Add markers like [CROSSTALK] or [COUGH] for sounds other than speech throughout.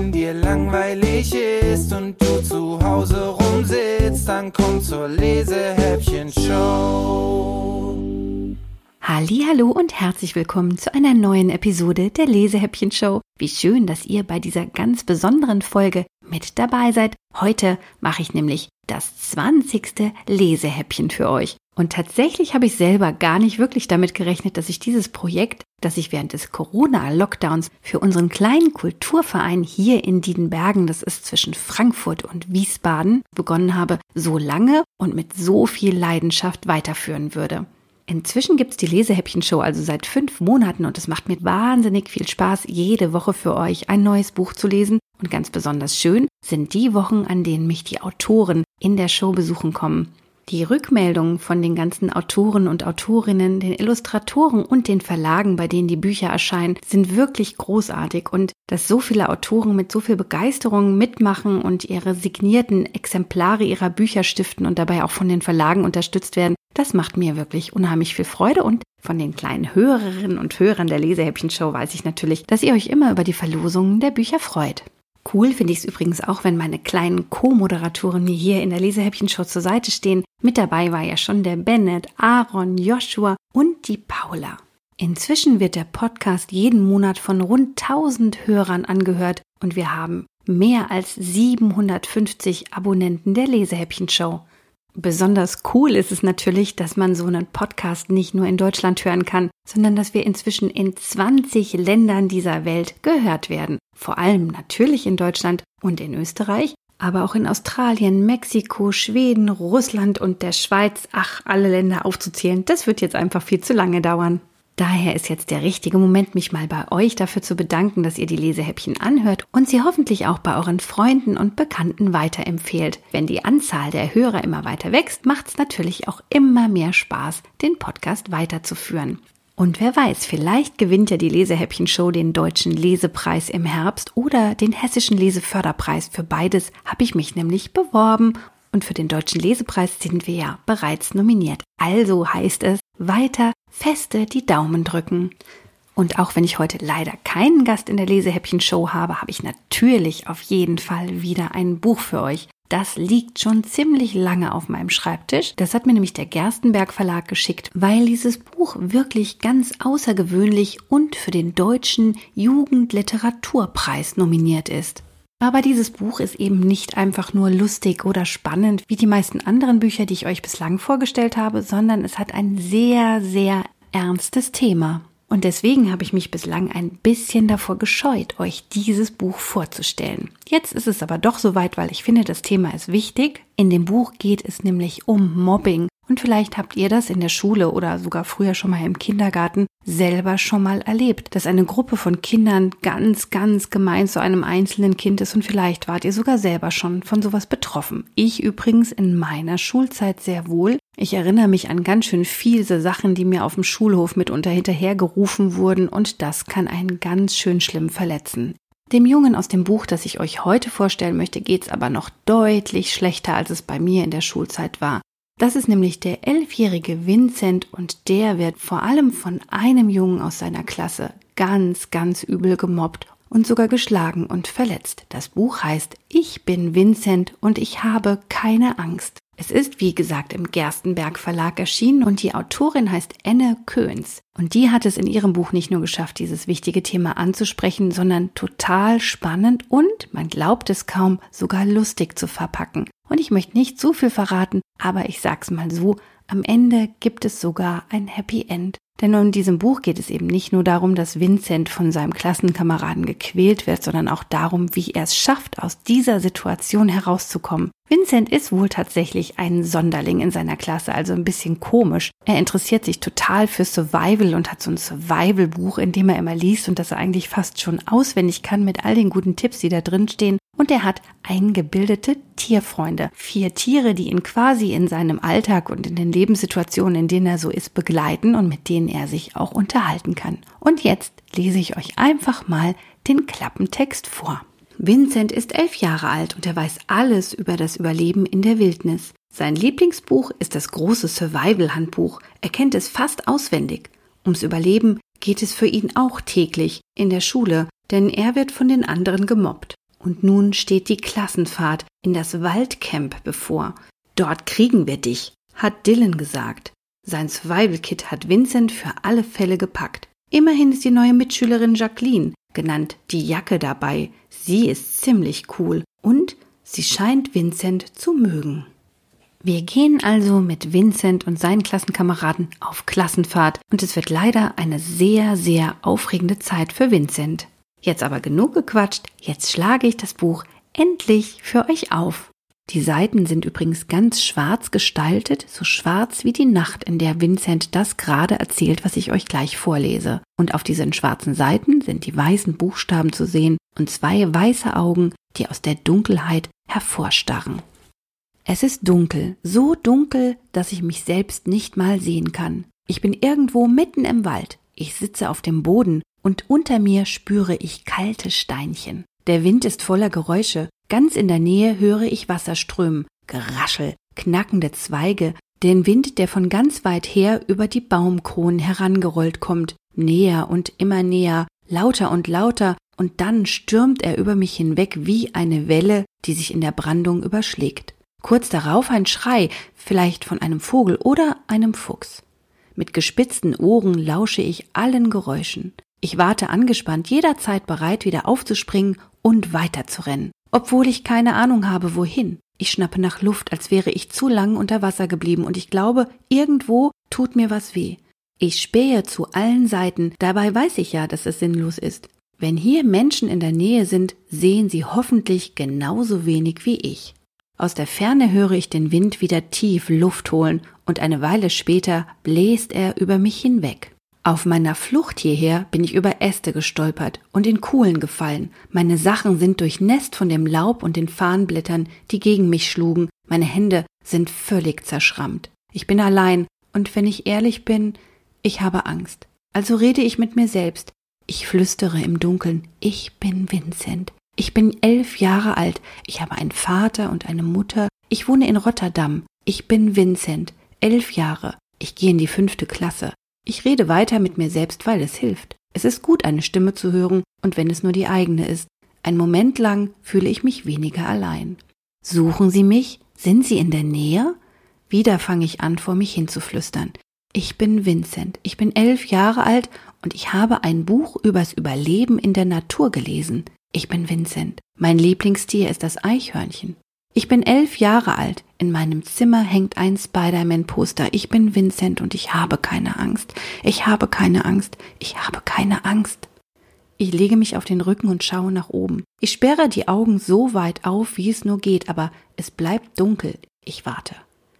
Wenn dir langweilig ist und du zu Hause rumsitzt, dann komm zur Lesehäppchen-Show. Hallo und herzlich willkommen zu einer neuen Episode der Lesehäppchen Show. Wie schön, dass ihr bei dieser ganz besonderen Folge mit dabei seid. Heute mache ich nämlich das 20. Lesehäppchen für euch. Und tatsächlich habe ich selber gar nicht wirklich damit gerechnet, dass ich dieses Projekt, das ich während des Corona-Lockdowns für unseren kleinen Kulturverein hier in Diedenbergen, das ist zwischen Frankfurt und Wiesbaden, begonnen habe, so lange und mit so viel Leidenschaft weiterführen würde. Inzwischen gibt's die Lesehäppchen-Show also seit fünf Monaten und es macht mir wahnsinnig viel Spaß, jede Woche für euch ein neues Buch zu lesen. Und ganz besonders schön sind die Wochen, an denen mich die Autoren in der Show besuchen kommen. Die Rückmeldungen von den ganzen Autoren und Autorinnen, den Illustratoren und den Verlagen, bei denen die Bücher erscheinen, sind wirklich großartig und dass so viele Autoren mit so viel Begeisterung mitmachen und ihre signierten Exemplare ihrer Bücher stiften und dabei auch von den Verlagen unterstützt werden, das macht mir wirklich unheimlich viel Freude und von den kleinen Hörerinnen und Hörern der Lesehäppchen-Show weiß ich natürlich, dass ihr euch immer über die Verlosungen der Bücher freut. Cool finde ich es übrigens auch, wenn meine kleinen Co-Moderatoren mir hier in der Lesehäppchen-Show zur Seite stehen. Mit dabei war ja schon der Bennett, Aaron, Joshua und die Paula. Inzwischen wird der Podcast jeden Monat von rund 1000 Hörern angehört und wir haben mehr als 750 Abonnenten der Lesehäppchen-Show. Besonders cool ist es natürlich, dass man so einen Podcast nicht nur in Deutschland hören kann, sondern dass wir inzwischen in 20 Ländern dieser Welt gehört werden. Vor allem natürlich in Deutschland und in Österreich, aber auch in Australien, Mexiko, Schweden, Russland und der Schweiz. Ach, alle Länder aufzuzählen, das wird jetzt einfach viel zu lange dauern. Daher ist jetzt der richtige Moment, mich mal bei euch dafür zu bedanken, dass ihr die Lesehäppchen anhört und sie hoffentlich auch bei euren Freunden und Bekannten weiterempfehlt. Wenn die Anzahl der Hörer immer weiter wächst, macht es natürlich auch immer mehr Spaß, den Podcast weiterzuführen. Und wer weiß, vielleicht gewinnt ja die Lesehäppchen-Show den deutschen Lesepreis im Herbst oder den hessischen Leseförderpreis. Für beides habe ich mich nämlich beworben und für den deutschen Lesepreis sind wir ja bereits nominiert. Also heißt es, weiter feste die Daumen drücken. Und auch wenn ich heute leider keinen Gast in der Lesehäppchen-Show habe, habe ich natürlich auf jeden Fall wieder ein Buch für euch. Das liegt schon ziemlich lange auf meinem Schreibtisch. Das hat mir nämlich der Gerstenberg Verlag geschickt, weil dieses Buch wirklich ganz außergewöhnlich und für den deutschen Jugendliteraturpreis nominiert ist. Aber dieses Buch ist eben nicht einfach nur lustig oder spannend wie die meisten anderen Bücher, die ich euch bislang vorgestellt habe, sondern es hat ein sehr, sehr ernstes Thema. Und deswegen habe ich mich bislang ein bisschen davor gescheut, euch dieses Buch vorzustellen. Jetzt ist es aber doch soweit, weil ich finde, das Thema ist wichtig. In dem Buch geht es nämlich um Mobbing und vielleicht habt ihr das in der Schule oder sogar früher schon mal im Kindergarten selber schon mal erlebt, dass eine Gruppe von Kindern ganz, ganz gemein zu einem einzelnen Kind ist und vielleicht wart ihr sogar selber schon von sowas betroffen. Ich übrigens in meiner Schulzeit sehr wohl. Ich erinnere mich an ganz schön fiese Sachen, die mir auf dem Schulhof mitunter hinterhergerufen wurden und das kann einen ganz schön schlimm verletzen. Dem Jungen aus dem Buch, das ich euch heute vorstellen möchte, geht's aber noch deutlich schlechter, als es bei mir in der Schulzeit war. Das ist nämlich der elfjährige Vincent und der wird vor allem von einem Jungen aus seiner Klasse ganz, ganz übel gemobbt und sogar geschlagen und verletzt. Das Buch heißt Ich bin Vincent und ich habe keine Angst. Es ist, wie gesagt, im Gerstenberg Verlag erschienen und die Autorin heißt Enne Köhns. Und die hat es in ihrem Buch nicht nur geschafft, dieses wichtige Thema anzusprechen, sondern total spannend und, man glaubt es kaum, sogar lustig zu verpacken. Und ich möchte nicht zu viel verraten, aber ich sag's mal so, am Ende gibt es sogar ein Happy End. Denn in diesem Buch geht es eben nicht nur darum, dass Vincent von seinem Klassenkameraden gequält wird, sondern auch darum, wie er es schafft, aus dieser Situation herauszukommen. Vincent ist wohl tatsächlich ein Sonderling in seiner Klasse, also ein bisschen komisch. Er interessiert sich total für Survival und hat so ein Survival-Buch, in dem er immer liest und das er eigentlich fast schon auswendig kann mit all den guten Tipps, die da drin stehen. Und er hat eingebildete Tierfreunde. Vier Tiere, die ihn quasi in seinem Alltag und in den Lebenssituationen, in denen er so ist, begleiten und mit denen er sich auch unterhalten kann. Und jetzt lese ich euch einfach mal den Klappentext vor. Vincent ist elf Jahre alt und er weiß alles über das Überleben in der Wildnis. Sein Lieblingsbuch ist das große Survival-Handbuch. Er kennt es fast auswendig. Ums Überleben geht es für ihn auch täglich in der Schule, denn er wird von den anderen gemobbt. Und nun steht die Klassenfahrt in das Waldcamp bevor. Dort kriegen wir dich, hat Dylan gesagt. Sein Survival-Kit hat Vincent für alle Fälle gepackt. Immerhin ist die neue Mitschülerin Jacqueline, genannt die Jacke, dabei. Sie ist ziemlich cool und sie scheint Vincent zu mögen. Wir gehen also mit Vincent und seinen Klassenkameraden auf Klassenfahrt und es wird leider eine sehr, sehr aufregende Zeit für Vincent. Jetzt aber genug gequatscht, jetzt schlage ich das Buch endlich für euch auf. Die Seiten sind übrigens ganz schwarz gestaltet, so schwarz wie die Nacht, in der Vincent das gerade erzählt, was ich euch gleich vorlese. Und auf diesen schwarzen Seiten sind die weißen Buchstaben zu sehen und zwei weiße Augen, die aus der Dunkelheit hervorstarren. Es ist dunkel, so dunkel, dass ich mich selbst nicht mal sehen kann. Ich bin irgendwo mitten im Wald. Ich sitze auf dem Boden und unter mir spüre ich kalte Steinchen. Der Wind ist voller Geräusche. Ganz in der Nähe höre ich Wasser strömen, Geraschel, knackende Zweige, den Wind, der von ganz weit her über die Baumkronen herangerollt kommt, näher und immer näher, lauter und lauter, und dann stürmt er über mich hinweg wie eine Welle, die sich in der Brandung überschlägt. Kurz darauf ein Schrei, vielleicht von einem Vogel oder einem Fuchs. Mit gespitzten Ohren lausche ich allen Geräuschen. Ich warte angespannt, jederzeit bereit, wieder aufzuspringen und weiterzurennen, obwohl ich keine Ahnung habe, wohin. Ich schnappe nach Luft, als wäre ich zu lang unter Wasser geblieben, und ich glaube, irgendwo tut mir was weh. Ich spähe zu allen Seiten, dabei weiß ich ja, dass es sinnlos ist. Wenn hier Menschen in der Nähe sind, sehen sie hoffentlich genauso wenig wie ich. Aus der Ferne höre ich den Wind wieder tief Luft holen, und eine Weile später bläst er über mich hinweg. Auf meiner Flucht hierher bin ich über Äste gestolpert und in Kuhlen gefallen. Meine Sachen sind durchnässt von dem Laub und den Farnblättern, die gegen mich schlugen. Meine Hände sind völlig zerschrammt. Ich bin allein und wenn ich ehrlich bin, ich habe Angst. Also rede ich mit mir selbst. Ich flüstere im Dunkeln. Ich bin Vincent. Ich bin elf Jahre alt. Ich habe einen Vater und eine Mutter. Ich wohne in Rotterdam. Ich bin Vincent. Elf Jahre. Ich gehe in die fünfte Klasse. Ich rede weiter mit mir selbst, weil es hilft. Es ist gut, eine Stimme zu hören, und wenn es nur die eigene ist. Ein Moment lang fühle ich mich weniger allein. Suchen Sie mich? Sind Sie in der Nähe? Wieder fange ich an, vor mich hinzuflüstern. Ich bin Vincent, ich bin elf Jahre alt und ich habe ein Buch übers Überleben in der Natur gelesen. Ich bin Vincent. Mein Lieblingstier ist das Eichhörnchen. Ich bin elf Jahre alt. In meinem Zimmer hängt ein Spider-Man-Poster. Ich bin Vincent und ich habe keine Angst. Ich habe keine Angst. Ich habe keine Angst. Ich lege mich auf den Rücken und schaue nach oben. Ich sperre die Augen so weit auf, wie es nur geht, aber es bleibt dunkel. Ich warte.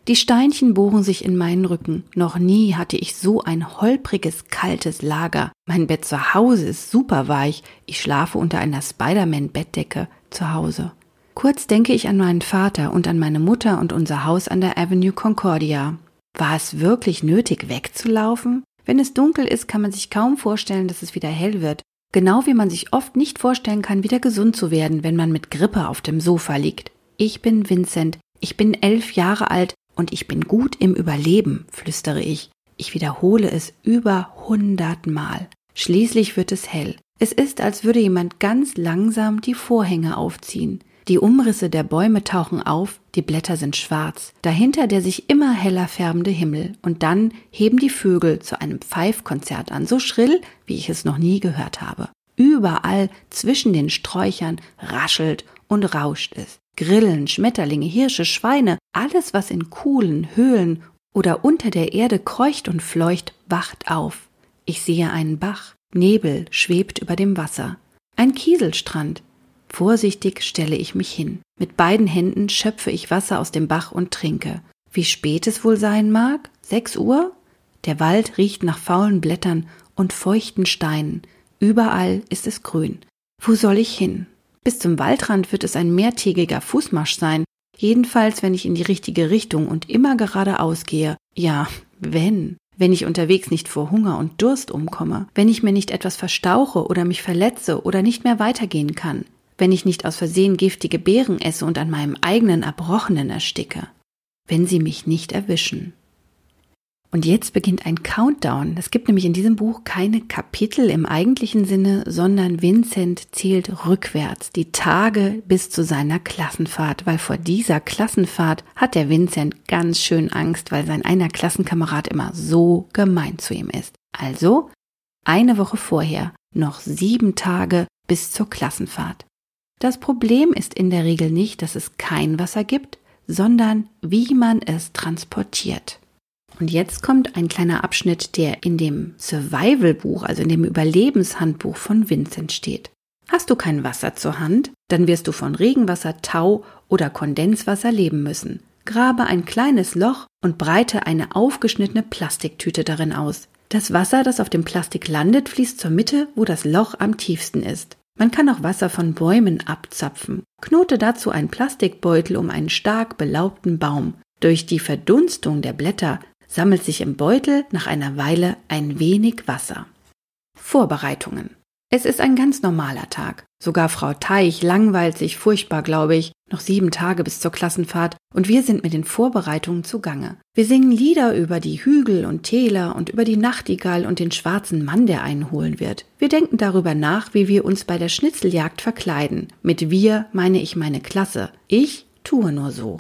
Die Steinchen bohren sich in meinen Rücken. Noch nie hatte ich so ein holpriges, kaltes Lager. Mein Bett zu Hause ist super weich. Ich schlafe unter einer Spider-Man-Bettdecke zu Hause. Kurz denke ich an meinen Vater und an meine Mutter und unser Haus an der Avenue Concordia. War es wirklich nötig, wegzulaufen? Wenn es dunkel ist, kann man sich kaum vorstellen, dass es wieder hell wird. Genau wie man sich oft nicht vorstellen kann, wieder gesund zu werden, wenn man mit Grippe auf dem Sofa liegt. Ich bin Vincent. Ich bin elf Jahre alt und ich bin gut im Überleben, flüstere ich. Ich wiederhole es über hundertmal. Schließlich wird es hell. Es ist, als würde jemand ganz langsam die Vorhänge aufziehen. Die Umrisse der Bäume tauchen auf, die Blätter sind schwarz, dahinter der sich immer heller färbende Himmel, und dann heben die Vögel zu einem Pfeifkonzert an, so schrill, wie ich es noch nie gehört habe. Überall zwischen den Sträuchern raschelt und rauscht es. Grillen, Schmetterlinge, Hirsche, Schweine, alles, was in Kuhlen, Höhlen oder unter der Erde kreucht und fleucht, wacht auf. Ich sehe einen Bach, Nebel schwebt über dem Wasser, ein Kieselstrand, Vorsichtig stelle ich mich hin. Mit beiden Händen schöpfe ich Wasser aus dem Bach und trinke. Wie spät es wohl sein mag? Sechs Uhr? Der Wald riecht nach faulen Blättern und feuchten Steinen. Überall ist es grün. Wo soll ich hin? Bis zum Waldrand wird es ein mehrtägiger Fußmarsch sein. Jedenfalls, wenn ich in die richtige Richtung und immer geradeaus gehe. Ja, wenn. Wenn ich unterwegs nicht vor Hunger und Durst umkomme. Wenn ich mir nicht etwas verstauche oder mich verletze oder nicht mehr weitergehen kann wenn ich nicht aus Versehen giftige Beeren esse und an meinem eigenen Erbrochenen ersticke, wenn sie mich nicht erwischen. Und jetzt beginnt ein Countdown. Es gibt nämlich in diesem Buch keine Kapitel im eigentlichen Sinne, sondern Vincent zählt rückwärts die Tage bis zu seiner Klassenfahrt, weil vor dieser Klassenfahrt hat der Vincent ganz schön Angst, weil sein einer Klassenkamerad immer so gemein zu ihm ist. Also eine Woche vorher noch sieben Tage bis zur Klassenfahrt. Das Problem ist in der Regel nicht, dass es kein Wasser gibt, sondern wie man es transportiert. Und jetzt kommt ein kleiner Abschnitt, der in dem Survival-Buch, also in dem Überlebenshandbuch von Vincent steht. Hast du kein Wasser zur Hand, dann wirst du von Regenwasser, Tau oder Kondenswasser leben müssen. Grabe ein kleines Loch und breite eine aufgeschnittene Plastiktüte darin aus. Das Wasser, das auf dem Plastik landet, fließt zur Mitte, wo das Loch am tiefsten ist. Man kann auch Wasser von Bäumen abzapfen. Knote dazu einen Plastikbeutel um einen stark belaubten Baum. Durch die Verdunstung der Blätter sammelt sich im Beutel nach einer Weile ein wenig Wasser. Vorbereitungen. Es ist ein ganz normaler Tag. Sogar Frau Teich langweilt sich furchtbar, glaube ich. Noch sieben Tage bis zur Klassenfahrt und wir sind mit den Vorbereitungen zugange. Wir singen Lieder über die Hügel und Täler und über die Nachtigall und den schwarzen Mann, der einen holen wird. Wir denken darüber nach, wie wir uns bei der Schnitzeljagd verkleiden. Mit wir meine ich meine Klasse. Ich tue nur so.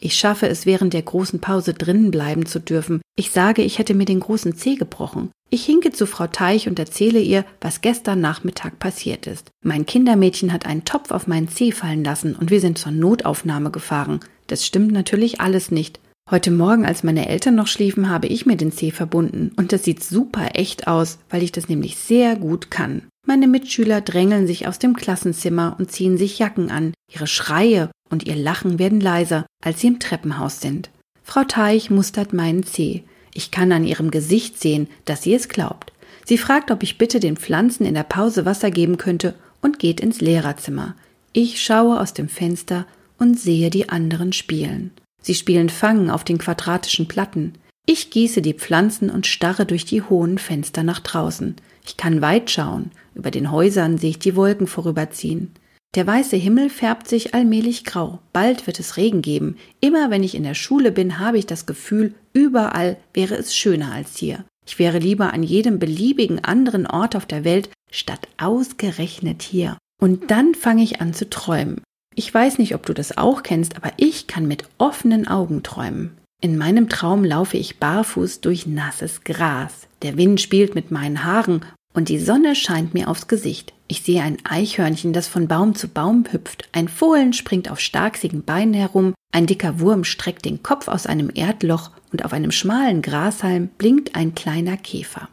Ich schaffe es, während der großen Pause drinnen bleiben zu dürfen. Ich sage, ich hätte mir den großen Zeh gebrochen. Ich hinke zu Frau Teich und erzähle ihr, was gestern Nachmittag passiert ist. Mein Kindermädchen hat einen Topf auf meinen Zeh fallen lassen und wir sind zur Notaufnahme gefahren. Das stimmt natürlich alles nicht. Heute Morgen, als meine Eltern noch schliefen, habe ich mir den Zeh verbunden und das sieht super echt aus, weil ich das nämlich sehr gut kann. Meine Mitschüler drängeln sich aus dem Klassenzimmer und ziehen sich Jacken an. Ihre Schreie und ihr Lachen werden leiser, als sie im Treppenhaus sind. Frau Teich mustert meinen Zeh. Ich kann an ihrem Gesicht sehen, dass sie es glaubt. Sie fragt, ob ich bitte den Pflanzen in der Pause Wasser geben könnte und geht ins Lehrerzimmer. Ich schaue aus dem Fenster und sehe die anderen spielen. Sie spielen Fangen auf den quadratischen Platten. Ich gieße die Pflanzen und starre durch die hohen Fenster nach draußen. Ich kann weit schauen. Über den Häusern sehe ich die Wolken vorüberziehen. Der weiße Himmel färbt sich allmählich grau. Bald wird es Regen geben. Immer wenn ich in der Schule bin, habe ich das Gefühl, überall wäre es schöner als hier. Ich wäre lieber an jedem beliebigen anderen Ort auf der Welt, statt ausgerechnet hier. Und dann fange ich an zu träumen. Ich weiß nicht, ob du das auch kennst, aber ich kann mit offenen Augen träumen. In meinem Traum laufe ich barfuß durch nasses Gras. Der Wind spielt mit meinen Haaren und die Sonne scheint mir aufs Gesicht. Ich sehe ein Eichhörnchen, das von Baum zu Baum hüpft, ein Fohlen springt auf starksigen Beinen herum, ein dicker Wurm streckt den Kopf aus einem Erdloch und auf einem schmalen Grashalm blinkt ein kleiner Käfer.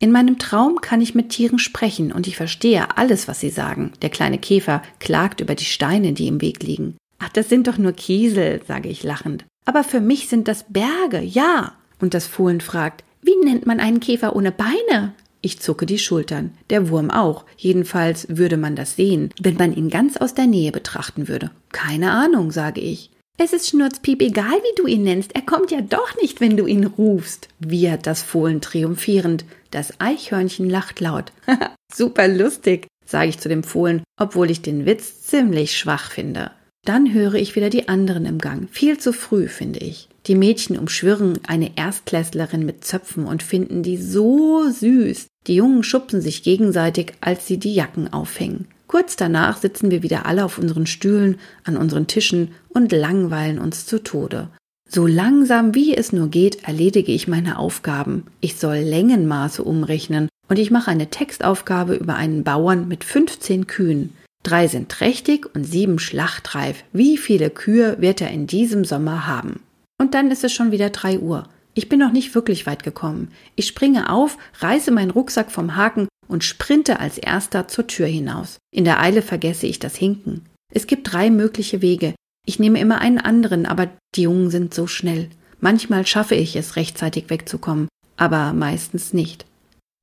In meinem Traum kann ich mit Tieren sprechen und ich verstehe alles, was sie sagen. Der kleine Käfer klagt über die Steine, die im Weg liegen. Ach, das sind doch nur Kiesel, sage ich lachend. Aber für mich sind das Berge, ja. Und das Fohlen fragt, wie nennt man einen Käfer ohne Beine? Ich zucke die Schultern, der Wurm auch, jedenfalls würde man das sehen, wenn man ihn ganz aus der Nähe betrachten würde. Keine Ahnung, sage ich. Es ist Schnurzpiep egal, wie du ihn nennst, er kommt ja doch nicht, wenn du ihn rufst, wiehert das Fohlen triumphierend. Das Eichhörnchen lacht laut. [LAUGHS] Super lustig, sage ich zu dem Fohlen, obwohl ich den Witz ziemlich schwach finde. Dann höre ich wieder die anderen im Gang. Viel zu früh, finde ich. Die Mädchen umschwirren eine Erstklässlerin mit Zöpfen und finden die so süß. Die Jungen schubsen sich gegenseitig, als sie die Jacken aufhängen. Kurz danach sitzen wir wieder alle auf unseren Stühlen, an unseren Tischen und langweilen uns zu Tode. So langsam wie es nur geht, erledige ich meine Aufgaben. Ich soll Längenmaße umrechnen und ich mache eine Textaufgabe über einen Bauern mit 15 Kühen. Drei sind trächtig und sieben schlachtreif. Wie viele Kühe wird er in diesem Sommer haben? Und dann ist es schon wieder drei Uhr. Ich bin noch nicht wirklich weit gekommen. Ich springe auf, reiße meinen Rucksack vom Haken und sprinte als erster zur Tür hinaus. In der Eile vergesse ich das Hinken. Es gibt drei mögliche Wege. Ich nehme immer einen anderen, aber die Jungen sind so schnell. Manchmal schaffe ich es, rechtzeitig wegzukommen, aber meistens nicht.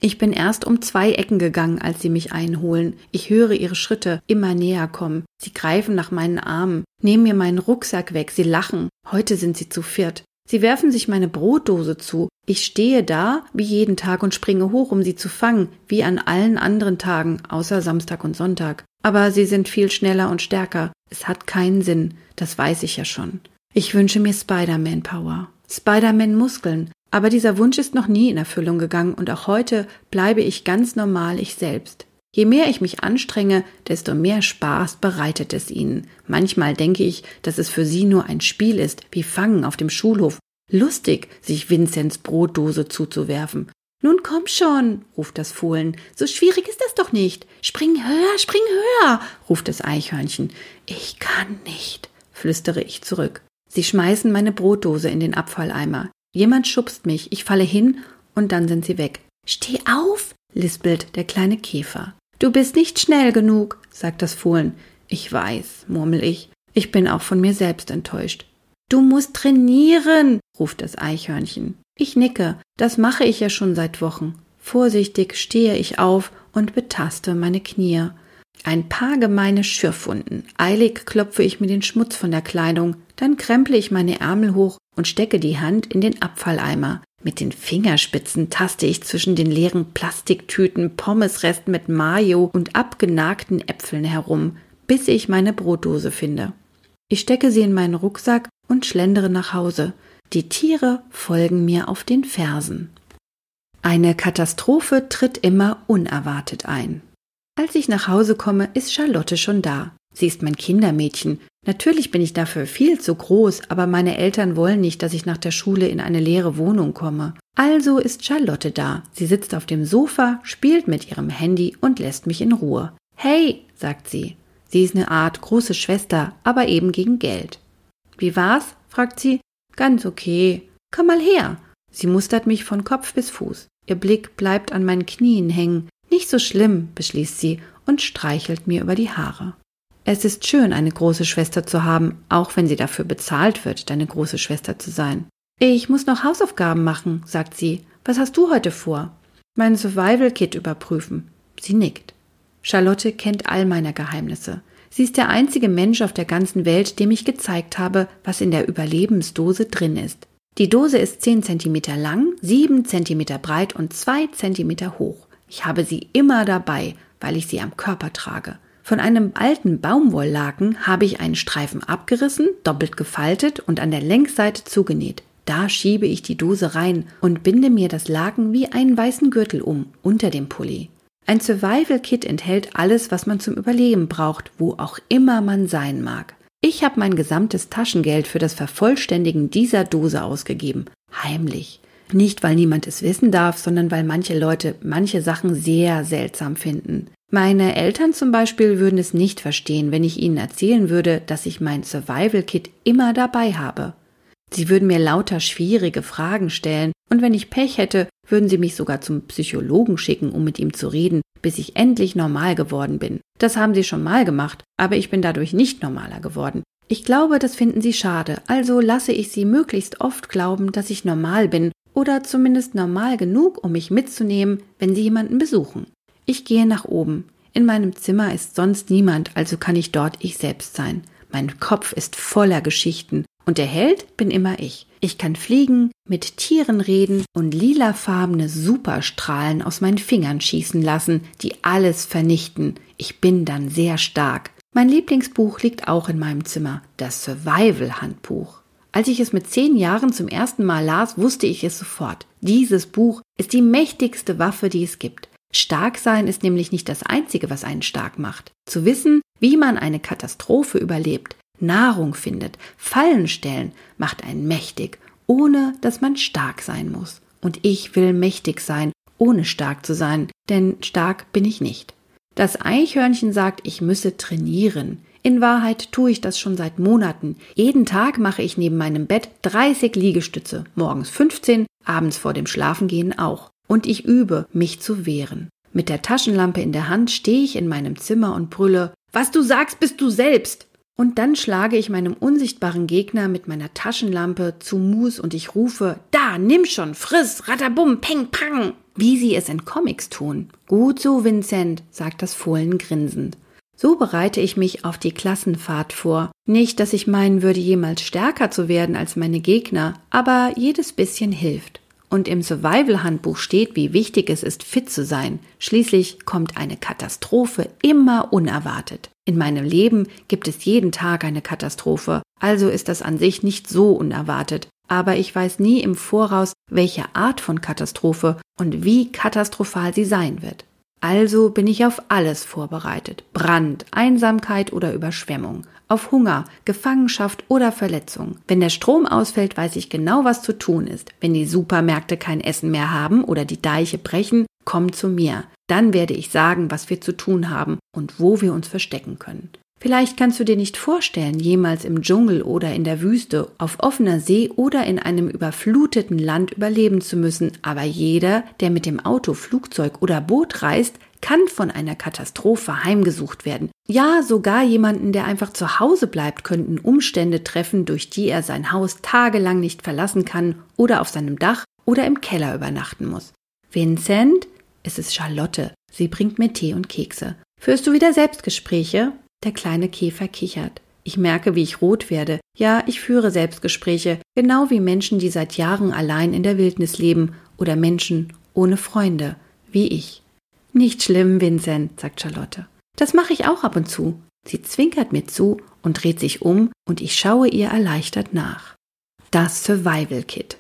Ich bin erst um zwei Ecken gegangen, als sie mich einholen. Ich höre ihre Schritte immer näher kommen. Sie greifen nach meinen Armen, nehmen mir meinen Rucksack weg, sie lachen. Heute sind sie zu viert. Sie werfen sich meine Brotdose zu. Ich stehe da wie jeden Tag und springe hoch, um sie zu fangen, wie an allen anderen Tagen, außer Samstag und Sonntag. Aber sie sind viel schneller und stärker. Es hat keinen Sinn, das weiß ich ja schon. Ich wünsche mir Spider-Man Power. Spider-Man Muskeln, Aber dieser Wunsch ist noch nie in Erfüllung gegangen und auch heute bleibe ich ganz normal ich selbst. Je mehr ich mich anstrenge, desto mehr Spaß bereitet es ihnen. Manchmal denke ich, dass es für sie nur ein Spiel ist, wie Fangen auf dem Schulhof. Lustig, sich Vinzents Brotdose zuzuwerfen. Nun komm schon, ruft das Fohlen. So schwierig ist das doch nicht. Spring höher, spring höher, ruft das Eichhörnchen. Ich kann nicht, flüstere ich zurück. Sie schmeißen meine Brotdose in den Abfalleimer. Jemand schubst mich, ich falle hin und dann sind sie weg. Steh auf, lispelt der kleine Käfer. Du bist nicht schnell genug, sagt das Fohlen. Ich weiß, murmel ich. Ich bin auch von mir selbst enttäuscht. Du musst trainieren, ruft das Eichhörnchen. Ich nicke, das mache ich ja schon seit Wochen. Vorsichtig stehe ich auf und betaste meine Knie. Ein paar gemeine Schürfwunden. Eilig klopfe ich mir den Schmutz von der Kleidung, dann kremple ich meine Ärmel hoch und stecke die Hand in den Abfalleimer. Mit den Fingerspitzen taste ich zwischen den leeren Plastiktüten, Pommesresten mit Mayo und abgenagten Äpfeln herum, bis ich meine Brotdose finde. Ich stecke sie in meinen Rucksack und schlendere nach Hause. Die Tiere folgen mir auf den Fersen. Eine Katastrophe tritt immer unerwartet ein. Als ich nach Hause komme, ist Charlotte schon da. Sie ist mein Kindermädchen. Natürlich bin ich dafür viel zu groß, aber meine Eltern wollen nicht, dass ich nach der Schule in eine leere Wohnung komme. Also ist Charlotte da. Sie sitzt auf dem Sofa, spielt mit ihrem Handy und lässt mich in Ruhe. Hey, sagt sie. Sie ist eine Art große Schwester, aber eben gegen Geld. Wie war's? fragt sie. Ganz okay. Komm mal her. Sie mustert mich von Kopf bis Fuß. Ihr Blick bleibt an meinen Knien hängen. Nicht so schlimm, beschließt sie und streichelt mir über die Haare. Es ist schön, eine große Schwester zu haben, auch wenn sie dafür bezahlt wird, deine große Schwester zu sein. Ich muss noch Hausaufgaben machen, sagt sie. Was hast du heute vor? Mein Survival-Kit überprüfen. Sie nickt. Charlotte kennt all meine Geheimnisse. Sie ist der einzige Mensch auf der ganzen Welt, dem ich gezeigt habe, was in der Überlebensdose drin ist. Die Dose ist 10 cm lang, 7 cm breit und 2 cm hoch. Ich habe sie immer dabei, weil ich sie am Körper trage. Von einem alten Baumwolllaken habe ich einen Streifen abgerissen, doppelt gefaltet und an der Längsseite zugenäht. Da schiebe ich die Dose rein und binde mir das Laken wie einen weißen Gürtel um, unter dem Pulli. Ein Survival-Kit enthält alles, was man zum Überleben braucht, wo auch immer man sein mag. Ich habe mein gesamtes Taschengeld für das Vervollständigen dieser Dose ausgegeben. Heimlich. Nicht, weil niemand es wissen darf, sondern weil manche Leute manche Sachen sehr seltsam finden. Meine Eltern zum Beispiel würden es nicht verstehen, wenn ich ihnen erzählen würde, dass ich mein Survival-Kit immer dabei habe. Sie würden mir lauter schwierige Fragen stellen, und wenn ich Pech hätte, würden sie mich sogar zum Psychologen schicken, um mit ihm zu reden, bis ich endlich normal geworden bin. Das haben sie schon mal gemacht, aber ich bin dadurch nicht normaler geworden. Ich glaube, das finden sie schade, also lasse ich sie möglichst oft glauben, dass ich normal bin oder zumindest normal genug, um mich mitzunehmen, wenn sie jemanden besuchen. Ich gehe nach oben. In meinem Zimmer ist sonst niemand, also kann ich dort ich selbst sein. Mein Kopf ist voller Geschichten, und der Held bin immer ich. Ich kann fliegen, mit Tieren reden und lilafarbene Superstrahlen aus meinen Fingern schießen lassen, die alles vernichten. Ich bin dann sehr stark. Mein Lieblingsbuch liegt auch in meinem Zimmer, das Survival-Handbuch. Als ich es mit zehn Jahren zum ersten Mal las, wusste ich es sofort. Dieses Buch ist die mächtigste Waffe, die es gibt. Stark sein ist nämlich nicht das Einzige, was einen stark macht. Zu wissen, wie man eine Katastrophe überlebt, Nahrung findet, Fallen stellen, macht einen mächtig, ohne dass man stark sein muss. Und ich will mächtig sein, ohne stark zu sein, denn stark bin ich nicht. Das Eichhörnchen sagt, ich müsse trainieren. In Wahrheit tue ich das schon seit Monaten. Jeden Tag mache ich neben meinem Bett 30 Liegestütze, morgens 15, abends vor dem Schlafengehen auch. Und ich übe, mich zu wehren. Mit der Taschenlampe in der Hand stehe ich in meinem Zimmer und brülle, was du sagst, bist du selbst. Und dann schlage ich meinem unsichtbaren Gegner mit meiner Taschenlampe zu Mus und ich rufe, da, nimm schon, friss, ratabum, peng, pang, wie sie es in Comics tun. Gut so, Vincent, sagt das Fohlen grinsend. So bereite ich mich auf die Klassenfahrt vor. Nicht, dass ich meinen würde, jemals stärker zu werden als meine Gegner, aber jedes bisschen hilft. Und im Survival-Handbuch steht, wie wichtig es ist, fit zu sein. Schließlich kommt eine Katastrophe immer unerwartet. In meinem Leben gibt es jeden Tag eine Katastrophe, also ist das an sich nicht so unerwartet. aber ich weiß nie im Voraus, welche Art von Katastrophe und wie katastrophal sie sein wird. Also bin ich auf alles vorbereitet. Brand, Einsamkeit oder Überschwemmung, auf Hunger, Gefangenschaft oder Verletzung. Wenn der Strom ausfällt, weiß ich genau, was zu tun ist. Wenn die Supermärkte kein Essen mehr haben oder die Deiche brechen, komm zu mir. Dann werde ich sagen, was wir zu tun haben und wo wir uns verstecken können. Vielleicht kannst du dir nicht vorstellen, jemals im Dschungel oder in der Wüste, auf offener See oder in einem überfluteten Land überleben zu müssen, aber jeder, der mit dem Auto, Flugzeug oder Boot reist, kann von einer Katastrophe heimgesucht werden. Ja, sogar jemanden, der einfach zu Hause bleibt, könnten Umstände treffen, durch die er sein Haus tagelang nicht verlassen kann oder auf seinem Dach oder im Keller übernachten muss. Vincent? Es ist Charlotte. Sie bringt mir Tee und Kekse. Führst du wieder Selbstgespräche? Der kleine Käfer kichert. Ich merke, wie ich rot werde. Ja, ich führe Selbstgespräche, genau wie Menschen, die seit Jahren allein in der Wildnis leben oder Menschen ohne Freunde, wie ich. Nicht schlimm, Vincent, sagt Charlotte. Das mache ich auch ab und zu. Sie zwinkert mir zu und dreht sich um und ich schaue ihr erleichtert nach. Das Survival Kit.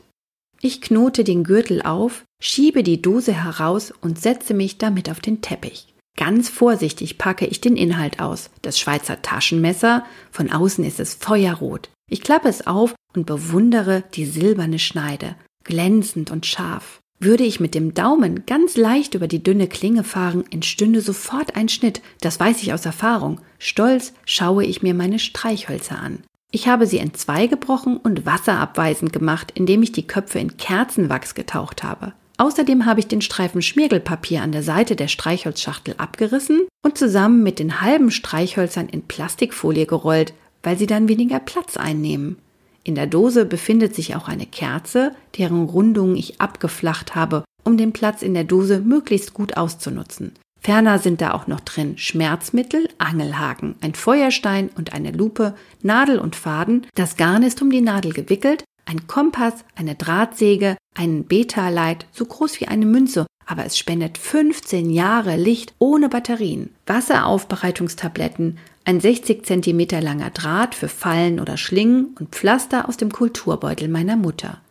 Ich knote den Gürtel auf, schiebe die Dose heraus und setze mich damit auf den Teppich. Ganz vorsichtig packe ich den Inhalt aus. Das Schweizer Taschenmesser, von außen ist es feuerrot. Ich klappe es auf und bewundere die silberne Schneide, glänzend und scharf. Würde ich mit dem Daumen ganz leicht über die dünne Klinge fahren, entstünde sofort ein Schnitt, das weiß ich aus Erfahrung. Stolz schaue ich mir meine Streichhölzer an. Ich habe sie entzwei gebrochen und wasserabweisend gemacht, indem ich die Köpfe in Kerzenwachs getaucht habe. Außerdem habe ich den Streifen Schmirgelpapier an der Seite der Streichholzschachtel abgerissen und zusammen mit den halben Streichhölzern in Plastikfolie gerollt, weil sie dann weniger Platz einnehmen. In der Dose befindet sich auch eine Kerze, deren Rundungen ich abgeflacht habe, um den Platz in der Dose möglichst gut auszunutzen. Ferner sind da auch noch drin Schmerzmittel, Angelhaken, ein Feuerstein und eine Lupe, Nadel und Faden. Das Garn ist um die Nadel gewickelt ein Kompass, eine Drahtsäge, ein Beta-Light, so groß wie eine Münze, aber es spendet 15 Jahre Licht ohne Batterien. Wasseraufbereitungstabletten, ein 60 cm langer Draht für Fallen oder Schlingen und Pflaster aus dem Kulturbeutel meiner Mutter.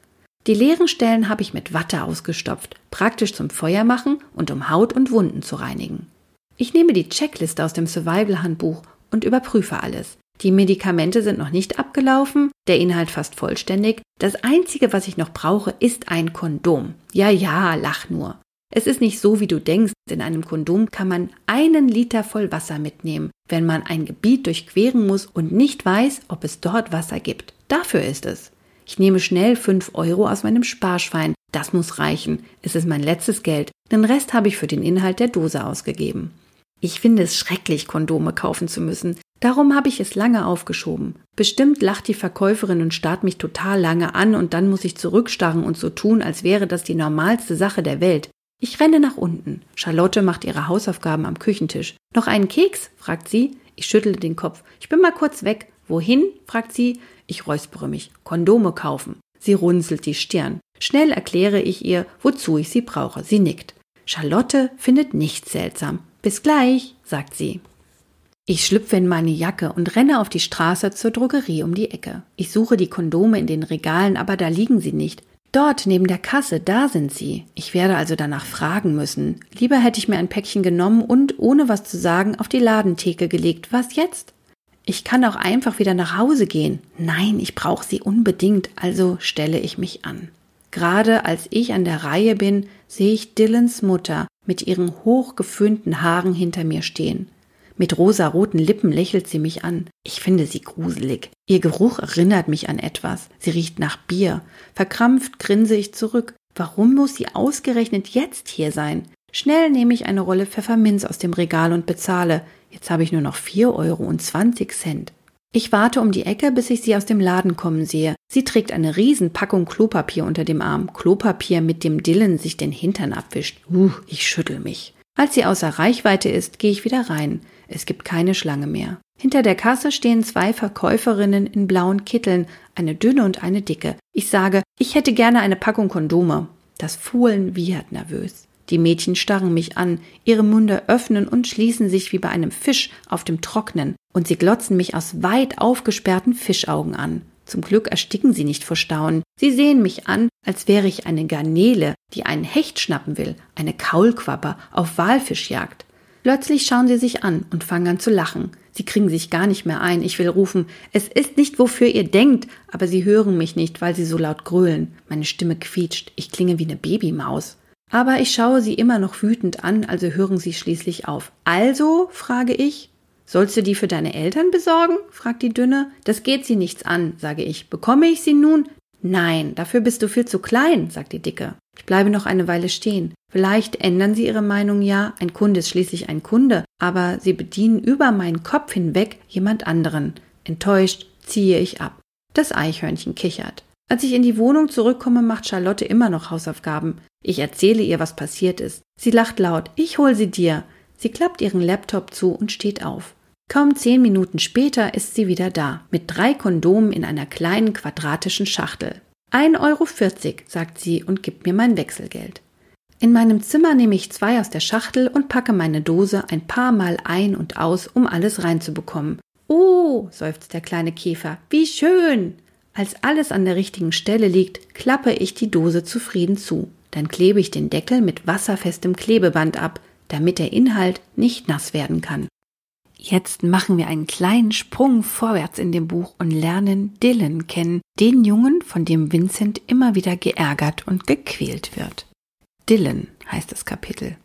Die leeren Stellen habe ich mit Watte ausgestopft, praktisch zum Feuer machen und um Haut und Wunden zu reinigen. Ich nehme die Checkliste aus dem Survival-Handbuch und überprüfe alles. Die Medikamente sind noch nicht abgelaufen, der Inhalt fast vollständig. Das Einzige, was ich noch brauche, ist ein Kondom. Ja, ja, lach nur. Es ist nicht so, wie du denkst. In einem Kondom kann man einen Liter voll Wasser mitnehmen, wenn man ein Gebiet durchqueren muss und nicht weiß, ob es dort Wasser gibt. Dafür ist es. Ich nehme schnell fünf Euro aus meinem Sparschwein. Das muss reichen. Es ist mein letztes Geld. Den Rest habe ich für den Inhalt der Dose ausgegeben. Ich finde es schrecklich, Kondome kaufen zu müssen. Darum habe ich es lange aufgeschoben. Bestimmt lacht die Verkäuferin und starrt mich total lange an und dann muss ich zurückstarren und so tun, als wäre das die normalste Sache der Welt. Ich renne nach unten. Charlotte macht ihre Hausaufgaben am Küchentisch. Noch einen Keks? fragt sie. Ich schüttle den Kopf. Ich bin mal kurz weg. Wohin? fragt sie. Ich räuspere mich. Kondome kaufen. Sie runzelt die Stirn. Schnell erkläre ich ihr, wozu ich sie brauche. Sie nickt. Charlotte findet nichts seltsam. Bis gleich, sagt sie. Ich schlüpfe in meine Jacke und renne auf die Straße zur Drogerie um die Ecke. Ich suche die Kondome in den Regalen, aber da liegen sie nicht. Dort neben der Kasse, da sind sie. Ich werde also danach fragen müssen. Lieber hätte ich mir ein Päckchen genommen und, ohne was zu sagen, auf die Ladentheke gelegt. Was jetzt? Ich kann auch einfach wieder nach Hause gehen. Nein, ich brauche sie unbedingt, also stelle ich mich an. Gerade als ich an der Reihe bin, sehe ich Dylans Mutter mit ihren hochgeföhnten Haaren hinter mir stehen. Mit rosaroten Lippen lächelt sie mich an. Ich finde sie gruselig. Ihr Geruch erinnert mich an etwas. Sie riecht nach Bier. Verkrampft grinse ich zurück. Warum muss sie ausgerechnet jetzt hier sein? Schnell nehme ich eine Rolle Pfefferminz aus dem Regal und bezahle. Jetzt habe ich nur noch vier Euro und zwanzig Cent. Ich warte um die Ecke, bis ich sie aus dem Laden kommen sehe. Sie trägt eine Riesenpackung Klopapier unter dem Arm. Klopapier, mit dem Dylan sich den Hintern abwischt. Uh, ich schüttel mich. Als sie außer Reichweite ist, gehe ich wieder rein. Es gibt keine Schlange mehr. Hinter der Kasse stehen zwei Verkäuferinnen in blauen Kitteln, eine dünne und eine dicke. Ich sage, ich hätte gerne eine Packung Kondome. Das Fohlen wiehert nervös. Die Mädchen starren mich an, ihre Munde öffnen und schließen sich wie bei einem Fisch auf dem Trocknen, und sie glotzen mich aus weit aufgesperrten Fischaugen an. Zum Glück ersticken sie nicht vor Staunen. Sie sehen mich an, als wäre ich eine Garnele, die einen Hecht schnappen will, eine Kaulquapper auf Walfischjagd. Plötzlich schauen sie sich an und fangen an zu lachen. Sie kriegen sich gar nicht mehr ein. Ich will rufen, es ist nicht, wofür ihr denkt, aber sie hören mich nicht, weil sie so laut grölen. Meine Stimme quietscht, ich klinge wie eine Babymaus. Aber ich schaue sie immer noch wütend an, also hören sie schließlich auf. Also, frage ich, Sollst du die für deine Eltern besorgen? fragt die Dünne. Das geht sie nichts an, sage ich. Bekomme ich sie nun? Nein, dafür bist du viel zu klein, sagt die Dicke. Ich bleibe noch eine Weile stehen. Vielleicht ändern sie ihre Meinung ja, ein Kunde ist schließlich ein Kunde, aber sie bedienen über meinen Kopf hinweg jemand anderen. Enttäuscht ziehe ich ab. Das Eichhörnchen kichert. Als ich in die Wohnung zurückkomme, macht Charlotte immer noch Hausaufgaben. Ich erzähle ihr, was passiert ist. Sie lacht laut. Ich hol sie dir. Sie klappt ihren Laptop zu und steht auf. Kaum zehn Minuten später ist sie wieder da, mit drei Kondomen in einer kleinen quadratischen Schachtel. 1,40 Euro, sagt sie und gibt mir mein Wechselgeld. In meinem Zimmer nehme ich zwei aus der Schachtel und packe meine Dose ein paar Mal ein und aus, um alles reinzubekommen. Oh, seufzt der kleine Käfer, wie schön! Als alles an der richtigen Stelle liegt, klappe ich die Dose zufrieden zu. Dann klebe ich den Deckel mit wasserfestem Klebeband ab, damit der Inhalt nicht nass werden kann. Jetzt machen wir einen kleinen Sprung vorwärts in dem Buch und lernen Dylan kennen, den Jungen, von dem Vincent immer wieder geärgert und gequält wird. Dylan heißt das Kapitel.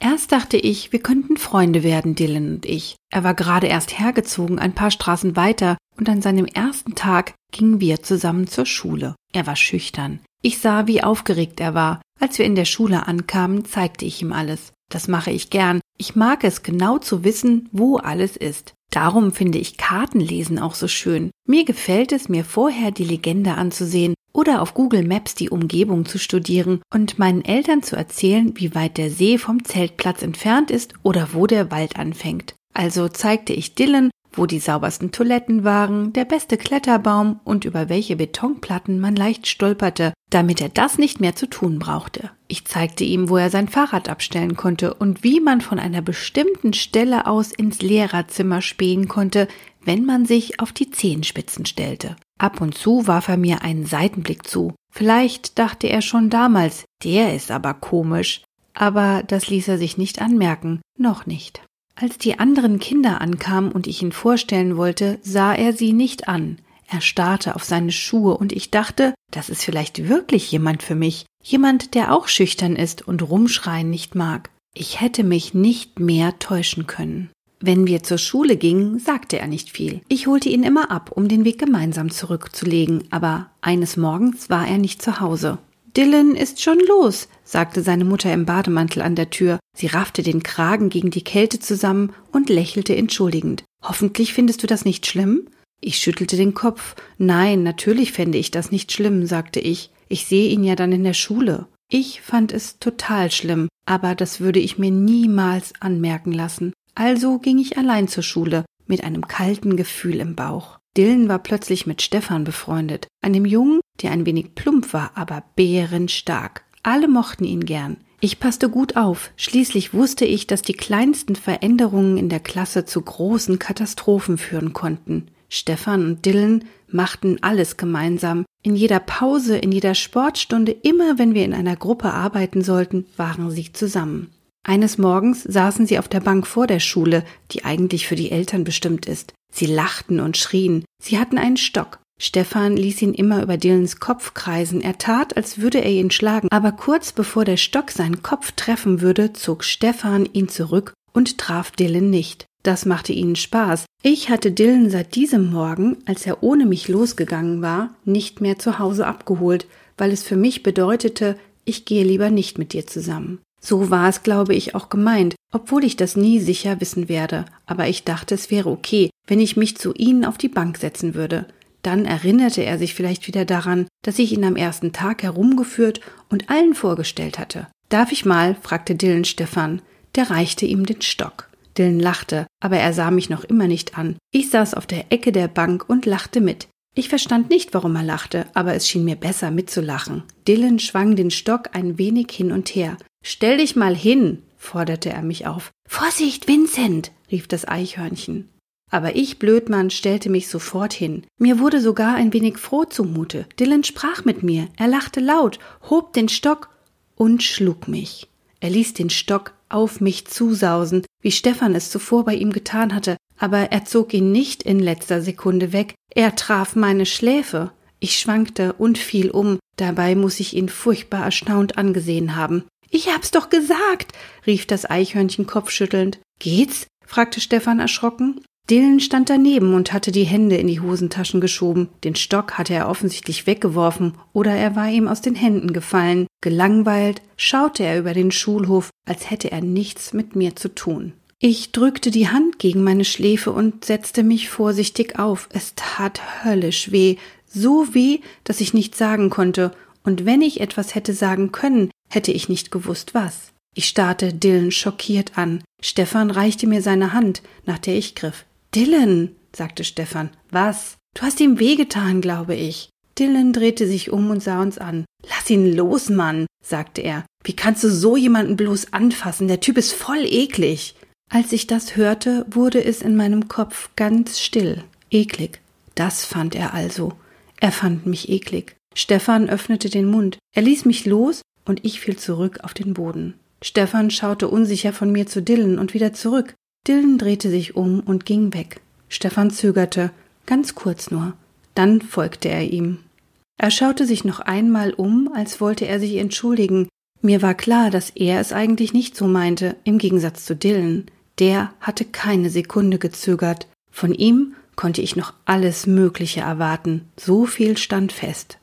Erst dachte ich, wir könnten Freunde werden, Dylan und ich. Er war gerade erst hergezogen, ein paar Straßen weiter, und an seinem ersten Tag gingen wir zusammen zur Schule. Er war schüchtern. Ich sah, wie aufgeregt er war. Als wir in der Schule ankamen, zeigte ich ihm alles. Das mache ich gern. Ich mag es genau zu wissen, wo alles ist. Darum finde ich Kartenlesen auch so schön. Mir gefällt es, mir vorher die Legende anzusehen oder auf Google Maps die Umgebung zu studieren und meinen Eltern zu erzählen, wie weit der See vom Zeltplatz entfernt ist oder wo der Wald anfängt. Also zeigte ich Dylan, wo die saubersten Toiletten waren, der beste Kletterbaum und über welche Betonplatten man leicht stolperte, damit er das nicht mehr zu tun brauchte. Ich zeigte ihm, wo er sein Fahrrad abstellen konnte und wie man von einer bestimmten Stelle aus ins Lehrerzimmer spähen konnte, wenn man sich auf die Zehenspitzen stellte. Ab und zu warf er mir einen Seitenblick zu. Vielleicht dachte er schon damals, der ist aber komisch. Aber das ließ er sich nicht anmerken, noch nicht. Als die anderen Kinder ankamen und ich ihn vorstellen wollte, sah er sie nicht an. Er starrte auf seine Schuhe und ich dachte, das ist vielleicht wirklich jemand für mich, jemand, der auch schüchtern ist und rumschreien nicht mag. Ich hätte mich nicht mehr täuschen können. Wenn wir zur Schule gingen, sagte er nicht viel. Ich holte ihn immer ab, um den Weg gemeinsam zurückzulegen, aber eines Morgens war er nicht zu Hause. Dylan ist schon los, sagte seine Mutter im Bademantel an der Tür. Sie raffte den Kragen gegen die Kälte zusammen und lächelte entschuldigend. Hoffentlich findest du das nicht schlimm? Ich schüttelte den Kopf. Nein, natürlich fände ich das nicht schlimm, sagte ich. Ich sehe ihn ja dann in der Schule. Ich fand es total schlimm, aber das würde ich mir niemals anmerken lassen. Also ging ich allein zur Schule, mit einem kalten Gefühl im Bauch. Dylan war plötzlich mit Stefan befreundet, einem Jungen, der ein wenig plump war, aber bärenstark. Alle mochten ihn gern. Ich passte gut auf. Schließlich wusste ich, dass die kleinsten Veränderungen in der Klasse zu großen Katastrophen führen konnten. Stefan und Dylan machten alles gemeinsam. In jeder Pause, in jeder Sportstunde, immer wenn wir in einer Gruppe arbeiten sollten, waren sie zusammen. Eines Morgens saßen sie auf der Bank vor der Schule, die eigentlich für die Eltern bestimmt ist. Sie lachten und schrien. Sie hatten einen Stock. Stefan ließ ihn immer über Dylans Kopf kreisen. Er tat, als würde er ihn schlagen, aber kurz bevor der Stock seinen Kopf treffen würde, zog Stefan ihn zurück und traf Dylan nicht. Das machte ihnen Spaß. Ich hatte Dylan seit diesem Morgen, als er ohne mich losgegangen war, nicht mehr zu Hause abgeholt, weil es für mich bedeutete, ich gehe lieber nicht mit dir zusammen. So war es, glaube ich, auch gemeint, obwohl ich das nie sicher wissen werde, aber ich dachte, es wäre okay, wenn ich mich zu ihnen auf die Bank setzen würde. Dann erinnerte er sich vielleicht wieder daran, dass ich ihn am ersten Tag herumgeführt und allen vorgestellt hatte. Darf ich mal? fragte Dylan Stefan. Der reichte ihm den Stock. Dylan lachte, aber er sah mich noch immer nicht an. Ich saß auf der Ecke der Bank und lachte mit. Ich verstand nicht, warum er lachte, aber es schien mir besser mitzulachen. Dylan schwang den Stock ein wenig hin und her. Stell dich mal hin, forderte er mich auf. Vorsicht, Vincent, rief das Eichhörnchen. Aber ich, Blödmann, stellte mich sofort hin. Mir wurde sogar ein wenig froh zumute. Dylan sprach mit mir, er lachte laut, hob den Stock und schlug mich. Er ließ den Stock auf mich zusausen, wie Stefan es zuvor bei ihm getan hatte, aber er zog ihn nicht in letzter Sekunde weg, er traf meine Schläfe. Ich schwankte und fiel um, dabei muss ich ihn furchtbar erstaunt angesehen haben. Ich hab's doch gesagt, rief das Eichhörnchen kopfschüttelnd. Geht's? fragte Stefan erschrocken. Dylan stand daneben und hatte die Hände in die Hosentaschen geschoben. Den Stock hatte er offensichtlich weggeworfen oder er war ihm aus den Händen gefallen. Gelangweilt schaute er über den Schulhof, als hätte er nichts mit mir zu tun. Ich drückte die Hand gegen meine Schläfe und setzte mich vorsichtig auf. Es tat höllisch weh, so weh, dass ich nichts sagen konnte, und wenn ich etwas hätte sagen können, hätte ich nicht gewusst was. Ich starrte Dylan schockiert an. Stefan reichte mir seine Hand, nach der ich griff. Dylan, sagte Stefan. Was? Du hast ihm wehgetan, glaube ich. Dylan drehte sich um und sah uns an. Lass ihn los, Mann, sagte er. Wie kannst du so jemanden bloß anfassen? Der Typ ist voll eklig. Als ich das hörte, wurde es in meinem Kopf ganz still. Eklig. Das fand er also. Er fand mich eklig. Stefan öffnete den Mund. Er ließ mich los und ich fiel zurück auf den Boden. Stefan schaute unsicher von mir zu Dylan und wieder zurück. Dylan drehte sich um und ging weg. Stefan zögerte, ganz kurz nur. Dann folgte er ihm. Er schaute sich noch einmal um, als wollte er sich entschuldigen. Mir war klar, dass er es eigentlich nicht so meinte, im Gegensatz zu Dylan. Der hatte keine Sekunde gezögert. Von ihm konnte ich noch alles Mögliche erwarten. So viel stand fest.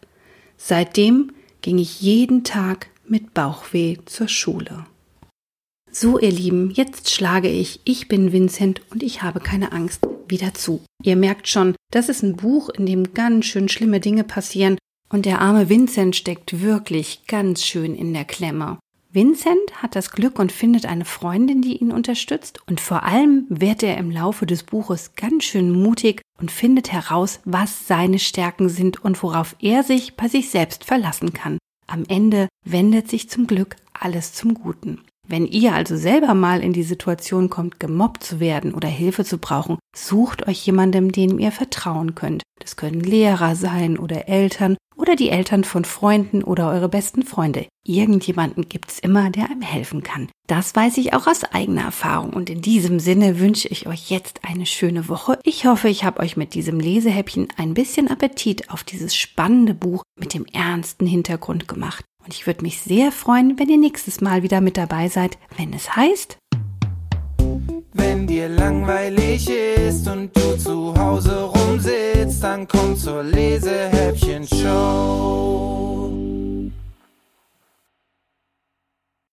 Seitdem ging ich jeden Tag mit Bauchweh zur Schule. So, ihr Lieben, jetzt schlage ich Ich bin Vincent und ich habe keine Angst wieder zu. Ihr merkt schon, das ist ein Buch, in dem ganz schön schlimme Dinge passieren und der arme Vincent steckt wirklich ganz schön in der Klemme. Vincent hat das Glück und findet eine Freundin, die ihn unterstützt und vor allem wird er im Laufe des Buches ganz schön mutig und findet heraus, was seine Stärken sind und worauf er sich bei sich selbst verlassen kann. Am Ende wendet sich zum Glück alles zum Guten. Wenn ihr also selber mal in die Situation kommt, gemobbt zu werden oder Hilfe zu brauchen, sucht euch jemandem, dem ihr vertrauen könnt. Das können Lehrer sein oder Eltern oder die Eltern von Freunden oder eure besten Freunde. Irgendjemanden gibt's immer, der einem helfen kann. Das weiß ich auch aus eigener Erfahrung und in diesem Sinne wünsche ich euch jetzt eine schöne Woche. Ich hoffe, ich habe euch mit diesem Lesehäppchen ein bisschen Appetit auf dieses spannende Buch mit dem ernsten Hintergrund gemacht. Und ich würde mich sehr freuen, wenn ihr nächstes Mal wieder mit dabei seid, wenn es heißt. Wenn dir langweilig ist und du zu Hause rumsitzt, dann komm zur Lesehäppchen Show.